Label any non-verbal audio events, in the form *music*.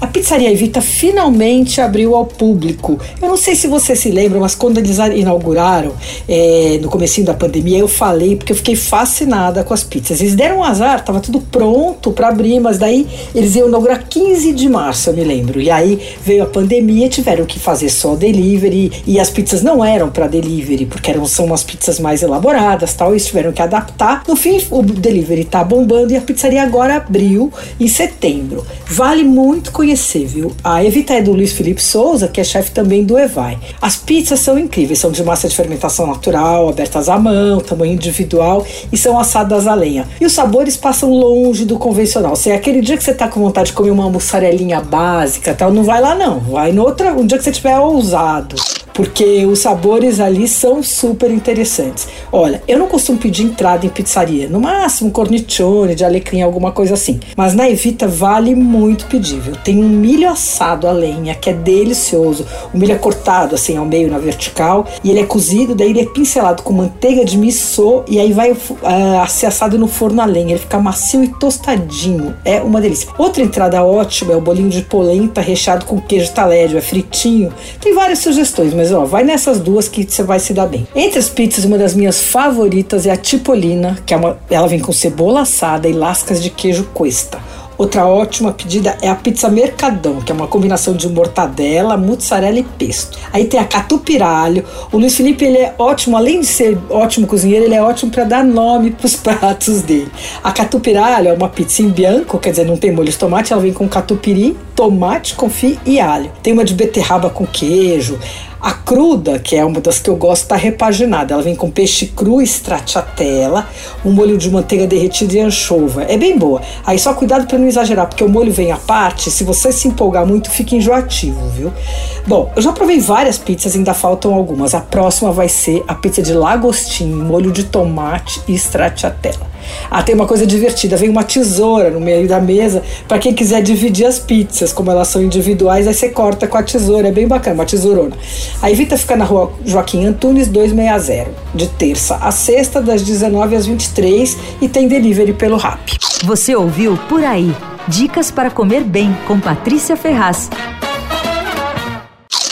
A Pizzaria Evita finalmente abriu ao público. Eu não sei se você se lembra, mas quando eles inauguraram é, no comecinho da pandemia, eu falei porque eu fiquei fascinada com as pizzas. Eles deram um azar, tava tudo pronto para abrir, mas daí eles iam inaugurar 15 de março, eu me lembro. E aí veio a pandemia, tiveram que fazer só delivery e as pizzas não eram para delivery, porque eram são umas pizzas mais elaboradas, tal, eles tiveram que adaptar. No fim, o delivery tá bombando e a pizzaria agora abriu em setembro. Vale muito conhecer viu? A Evita é do Luiz Felipe Souza, que é chefe também do Evai. As pizzas são incríveis, são de massa de fermentação natural, abertas à mão, tamanho individual e são assadas a lenha. E os sabores passam longe do convencional. Se é aquele dia que você tá com vontade de comer uma mussarelinha básica, tal, não vai lá não. Vai no outro, um dia que você tiver ousado porque os sabores ali são super interessantes. Olha, eu não costumo pedir entrada em pizzaria, no máximo cornicione de alecrim, alguma coisa assim. Mas na Evita vale muito pedir, viu? Tem um milho assado a lenha, que é delicioso. O milho é cortado assim ao meio na vertical e ele é cozido, daí ele é pincelado com manteiga de missô e aí vai uh, ser assado no forno a lenha. Ele fica macio e tostadinho. É uma delícia. Outra entrada ótima é o bolinho de polenta recheado com queijo talédio, é fritinho. Tem várias sugestões, mas mas ó, vai nessas duas que você vai se dar bem. Entre as pizzas, uma das minhas favoritas é a Tipolina, que é uma, ela vem com cebola assada e lascas de queijo cuesta. Outra ótima pedida é a pizza Mercadão, que é uma combinação de mortadela, mussarela e pesto. Aí tem a catupiralho. O Luiz Felipe ele é ótimo, além de ser ótimo cozinheiro, ele é ótimo para dar nome para os *laughs* pratos dele. A catupiralho é uma pizza em bianco, quer dizer, não tem molho de tomate, ela vem com catupiry, tomate, confit e alho. Tem uma de beterraba com queijo. A cruda, que é uma das que eu gosto, está repaginada. Ela vem com peixe cru, stracciatella, um molho de manteiga derretida e anchova. É bem boa. Aí só cuidado para não exagerar, porque o molho vem à parte. Se você se empolgar muito, fica enjoativo, viu? Bom, eu já provei várias pizzas, ainda faltam algumas. A próxima vai ser a pizza de lagostim, molho de tomate e stracciatella. Ah, tem uma coisa divertida, vem uma tesoura no meio da mesa para quem quiser dividir as pizzas, como elas são individuais, aí você corta com a tesoura, é bem bacana, uma tesourona. A Evita fica na rua Joaquim Antunes 260, de terça a sexta, das 19 às 23 e tem delivery pelo Rap. Você ouviu Por Aí. Dicas para comer bem com Patrícia Ferraz.